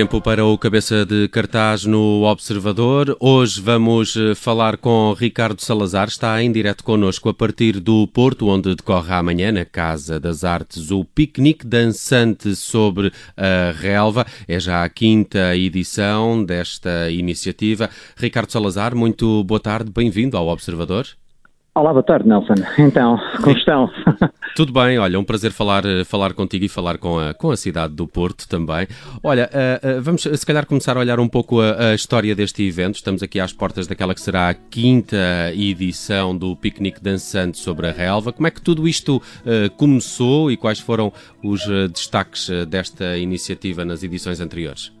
tempo para o cabeça de cartaz no Observador. Hoje vamos eh, falar com Ricardo Salazar, está em direto connosco a partir do Porto, onde decorre amanhã, na Casa das Artes, o piquenique dançante sobre a relva. É já a quinta edição desta iniciativa. Ricardo Salazar, muito boa tarde, bem-vindo ao Observador. Olá, boa tarde, Nelson. Então, como estão? Tudo bem, olha, um prazer falar, falar contigo e falar com a, com a cidade do Porto também. Olha, uh, uh, vamos se calhar começar a olhar um pouco a, a, história deste evento. Estamos aqui às portas daquela que será a quinta edição do Piquenique Dançante sobre a Relva. Como é que tudo isto uh, começou e quais foram os destaques desta iniciativa nas edições anteriores?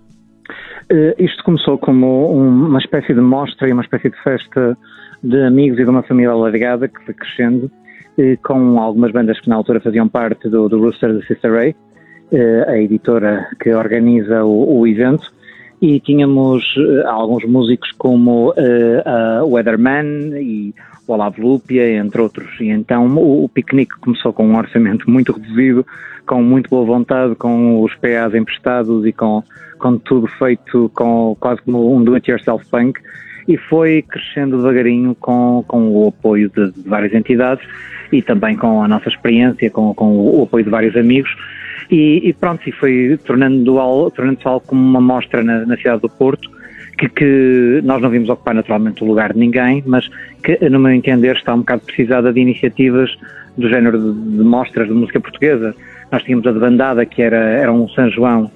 Isto começou como uma espécie de mostra e uma espécie de festa de amigos e de uma família alargada que foi crescendo, eh, com algumas bandas que na altura faziam parte do, do Rooster da Sister Ray, eh, a editora que organiza o, o evento, e tínhamos uh, alguns músicos como uh, o Weatherman e Olavo Lúpia, entre outros. E então o, o, piquenique começou com um orçamento muito reduzido, com muito boa vontade, com os PAs emprestados e com, com tudo feito com quase como um do-it-yourself punk e foi crescendo devagarinho com, com o apoio de, de várias entidades e também com a nossa experiência, com, com o apoio de vários amigos. E, e pronto, e foi tornando-se tornando algo como uma mostra na, na cidade do Porto, que, que, nós não vimos ocupar naturalmente o lugar de ninguém, mas que, no meu entender, está um bocado precisada de iniciativas do género de, de mostras de música portuguesa. Nós tínhamos a de bandada, que era, era um São João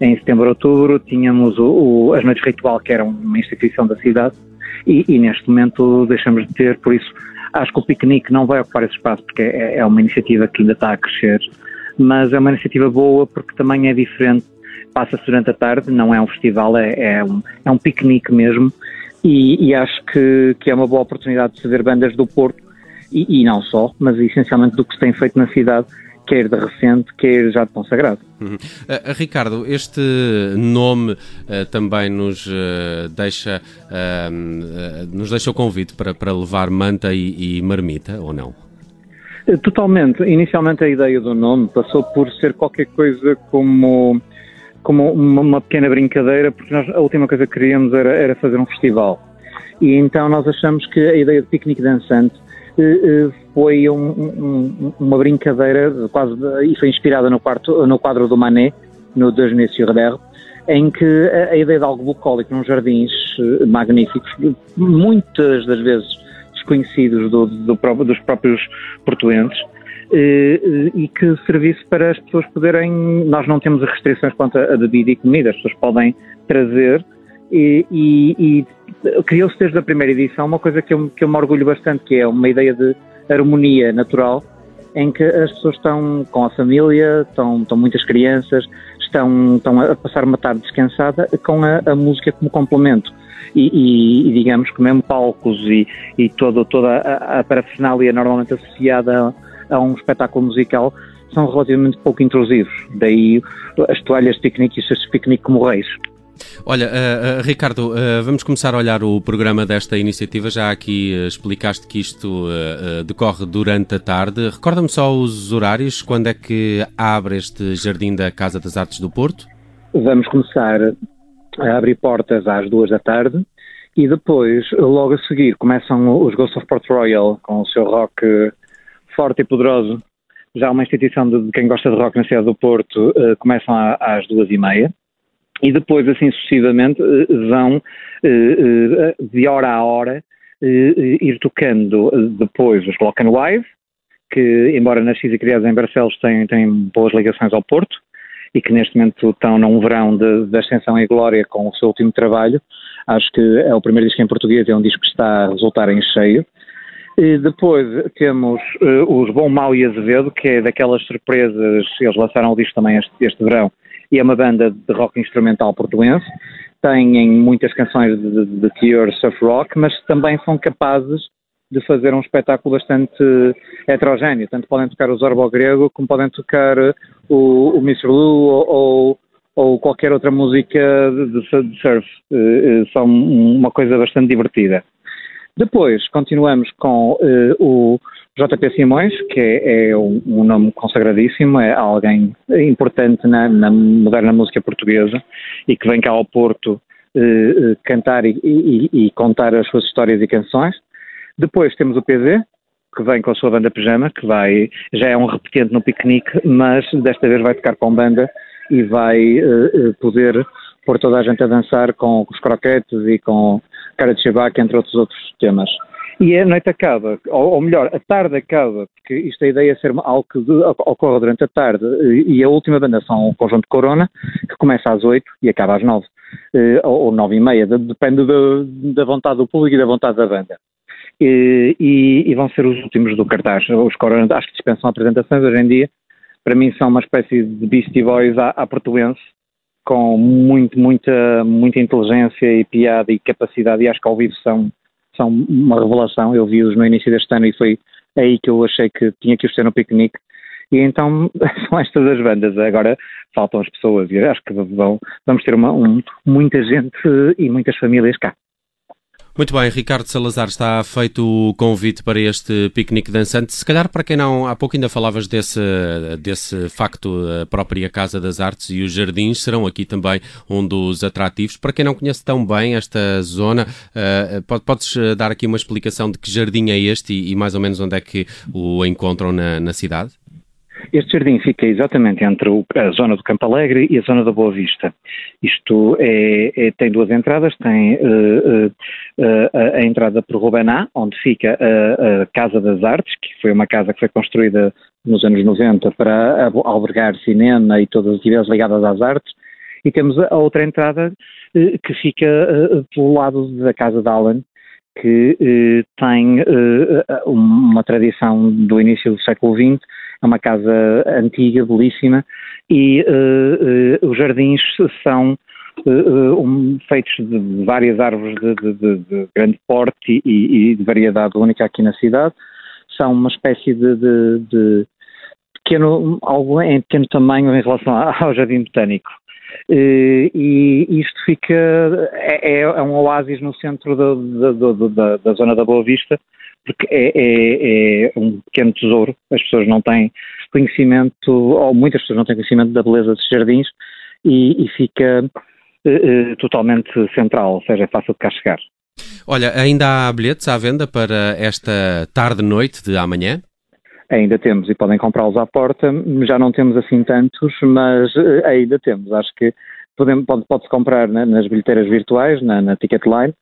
em setembro, outubro, tínhamos o, o, as Noites Ritual, que era uma instituição da cidade, e, e, neste momento deixamos de ter, por isso acho que o piquenique não vai ocupar esse espaço, porque é, é uma iniciativa que ainda está a crescer, mas é uma iniciativa boa porque também é diferente, passa-se durante a tarde, não é um festival, é, é um, é um piquenique mesmo, e, e, acho que, que é uma boa oportunidade de fazer bandas do Porto, e, e não só, mas essencialmente do que se tem feito na cidade, quer de recente, quer já de consagrado. Uhum. Uh, Ricardo, este nome uh, também nos uh, deixa nos deixa o convite para, para levar manta e, e marmita, ou não? Totalmente. Inicialmente a ideia do nome passou por ser qualquer coisa como, como uma, pequena brincadeira, porque nós, a última coisa que queríamos era, era fazer um festival. E então nós achamos que a ideia de piquenique dançante eh, foi um, um, uma brincadeira quase e foi inspirada no, quarto, no quadro do Manet, no Nuits sur em que a, a, ideia de algo bucólico nos jardins eh, magníficos, muitas das vezes desconhecidos do, do, dos próprios portuenses, eh, e que servisse para as pessoas poderem. Nós não temos restrições quanto a bebida e comida, as pessoas podem trazer e, e, e criou-se desde a primeira edição uma coisa que eu, que eu me orgulho bastante, que é uma ideia de harmonia natural, em que as pessoas estão com a família, estão, estão muitas crianças, estão, estão a passar uma tarde descansada com a, a música como complemento. E, e, e, digamos que mesmo palcos e, e todo, toda a, a parafernália normalmente associada a, a um espetáculo musical são relativamente pouco intrusivos. Daí as toalhas de piquenique e os piqueniques piquenique como reis. Olha, uh, uh, Ricardo, uh, vamos começar a olhar o programa desta iniciativa. Já aqui explicaste que isto decorre durante a tarde. Recorda-me só os horários, quando é que abre este Jardim da Casa das Artes do Porto? Vamos começar a abrir portas às duas da tarde e depois, logo a seguir, começam os Ghosts of Port Royal com o seu rock forte e poderoso. Já uma instituição de quem gosta de rock na cidade do Porto, começam às duas e meia e depois, assim sucessivamente, eh, vão eh, eh, de hora a hora ir tocando depois os Glock and Wise, que, embora nascidos e criados em Barcelos, têm, têm boas ligações ao Porto e que neste momento estão num verão de, de ascensão e glória com o seu último trabalho. Acho que é o primeiro disco em português, é um disco que está a resultar em cheio. E depois temos uh, os Bom, Mal e Azevedo, que é daquelas surpresas, eles lançaram o disco também este, este verão, e é uma banda de rock instrumental portuense. Têm muitas canções de, de Cure, surf rock, mas também são capazes de fazer um espetáculo bastante heterogéneo. Tanto podem tocar o Zorbo grego, como podem tocar o, o Mr. Lou ou, ou, qualquer outra música de, de surf. Uh, são uma coisa bastante divertida. Depois continuamos com uh, o JP Simões, que é, é um, um, nome consagradíssimo, é alguém importante na, na, moderna música portuguesa e que vem cá ao Porto eh, eh cantar e, e, e, contar as suas histórias e canções. Depois temos o PZ, que vem com a sua banda Pijama, que vai, já é um repetente no piquenique, mas desta vez vai tocar com banda e vai eh poder pôr toda a gente a dançar com, os croquetes e com cara de chabaca, entre outros outros temas. E a noite acaba, ou, ou, melhor, a tarde acaba, porque isto a ideia é ser algo que ocorre durante a tarde, e a última banda são o Conjunto Corona, que começa às 8 e acaba às 9, eh, ou, 9 e meia, depende da vontade do público e da vontade da banda. E, e, vão ser os últimos do cartaz. Os Corona acho que dispensam apresentações hoje em dia. Para mim são uma espécie de Beastie Boys à, à portuense, com muito, muita, muita inteligência e piada e capacidade, e acho que ao vivo são são uma revelação. Eu vi-os no início deste ano e foi aí que eu achei que tinha que os ter no piquenique. E então são estas as bandas. Agora faltam as pessoas e acho que vão, vamos ter uma, um, muita gente e muitas famílias cá. Muito bem, Ricardo Salazar, está feito o convite para este piquenique dançante. Se calhar, para quem não, há pouco ainda falavas desse, desse facto, a própria Casa das Artes e os jardins serão aqui também um dos atrativos. Para quem não conhece tão bem esta zona, uh, podes dar aqui uma explicação de que jardim é este e, e, mais ou menos onde é que o encontram na, na cidade? Este jardim fica exatamente entre a zona do Campo Alegre e a zona da Boa Vista. Isto é, é tem duas entradas, tem uh, uh, a, a, entrada por Rubená, onde fica a, a, Casa das Artes, que foi uma casa que foi construída nos anos 90 para albergar cinema e todas as atividades ligadas às artes, e temos a outra entrada uh, que fica pelo lado da Casa de Allen, que tem uma tradição do início do século XX, é uma casa antiga, belíssima, e uh, uh, os jardins são uh, um, feitos de várias árvores de, de, de, de grande porte e, e, de variedade única aqui na cidade. São uma espécie de, pequeno, algo em pequeno tamanho em relação ao jardim botânico. e isto fica, é, é, um oásis no centro da, da, da, da zona da Boa Vista, porque é, é, é, um pequeno tesouro. As pessoas não têm conhecimento, ou muitas pessoas não têm conhecimento da beleza dos jardins e, e fica uh, totalmente central, ou seja, é fácil de cá chegar. Olha, ainda há bilhetes à venda para esta tarde-noite de amanhã? Ainda temos e podem comprá-los à porta. Já não temos assim tantos, mas uh, ainda temos. Acho que pode-se pode comprar nas bilheteiras virtuais, na, na Ticketline,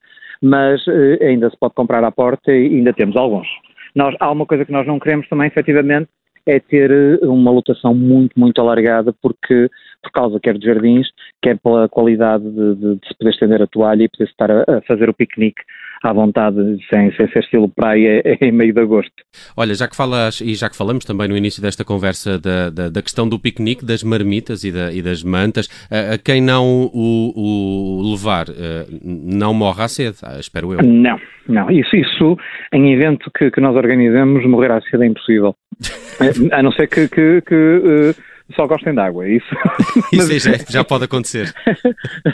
mas eh, ainda se pode comprar à porta e ainda temos alguns. Nós, há uma coisa que nós não queremos também, efetivamente, é ter eh, uma lotação muito, muito alargada, porque, por causa quer de jardins, quer pela qualidade de, de, de se poder estender a toalha e poder estar a, a fazer o piquenique à vontade, sem, sem ser estilo praia em meio de agosto. Olha, já que falas, e já que falamos também no início desta conversa da, da, da questão do piquenique, das marmitas e, da, e das mantas, a, a quem não o, o levar, eh, não morre à sede, ah, espero eu. Não, não. Isso, isso em evento que, que nós organizamos, morrer à sede é impossível. Eh, a não ser que, que, que uh, só gostem de água, é isso? isso já, já pode acontecer.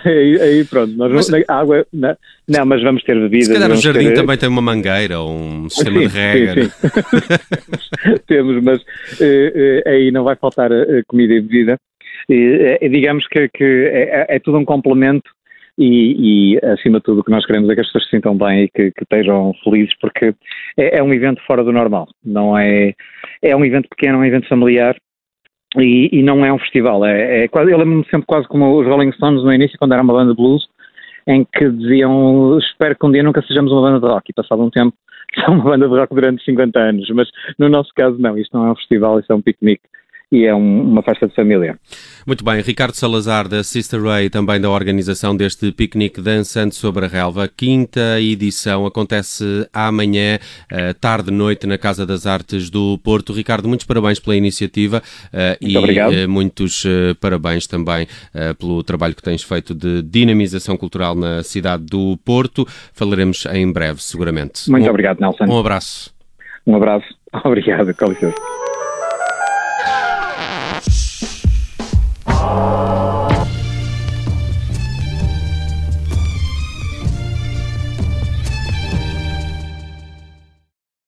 aí, aí, pronto, nós mas, vamos, água, não, não, mas vamos ter bebidas. Se calhar o jardim ter... também tem uma mangueira ou um sistema sim, de rega. Sim, sim. Temos, mas uh, uh, aí não vai faltar uh, comida e bebida. digamos que, que é, é, é, tudo um complemento e, e, acima de tudo o que nós queremos é que as pessoas se sintam bem e que, que estejam felizes porque é, é, um evento fora do normal, não é, é um evento pequeno, é um evento familiar e, e, não é um festival. É, é quase, eu lembro-me sempre quase como os Rolling Stones no início, quando era uma banda de blues, em que diziam espero que um dia nunca sejamos uma banda de rock e passado um tempo são uma banda de rock durante 50 anos, mas no nosso caso não, isto não é um festival, isto é um piquenique e é um, uma festa de família. Muito bem, Ricardo Salazar da Sister Ray, também da organização deste piquenique dançante sobre a relva. Quinta edição acontece amanhã, eh, tarde noite, na Casa das Artes do Porto. Ricardo, muitos parabéns pela iniciativa uh, Muito e obrigado. Uh, muitos parabéns também pelo trabalho que tens feito de dinamização cultural na cidade do Porto. Falaremos em breve, seguramente. Muito um, obrigado, Nelson. Um abraço. Um abraço. Obrigado, com licença.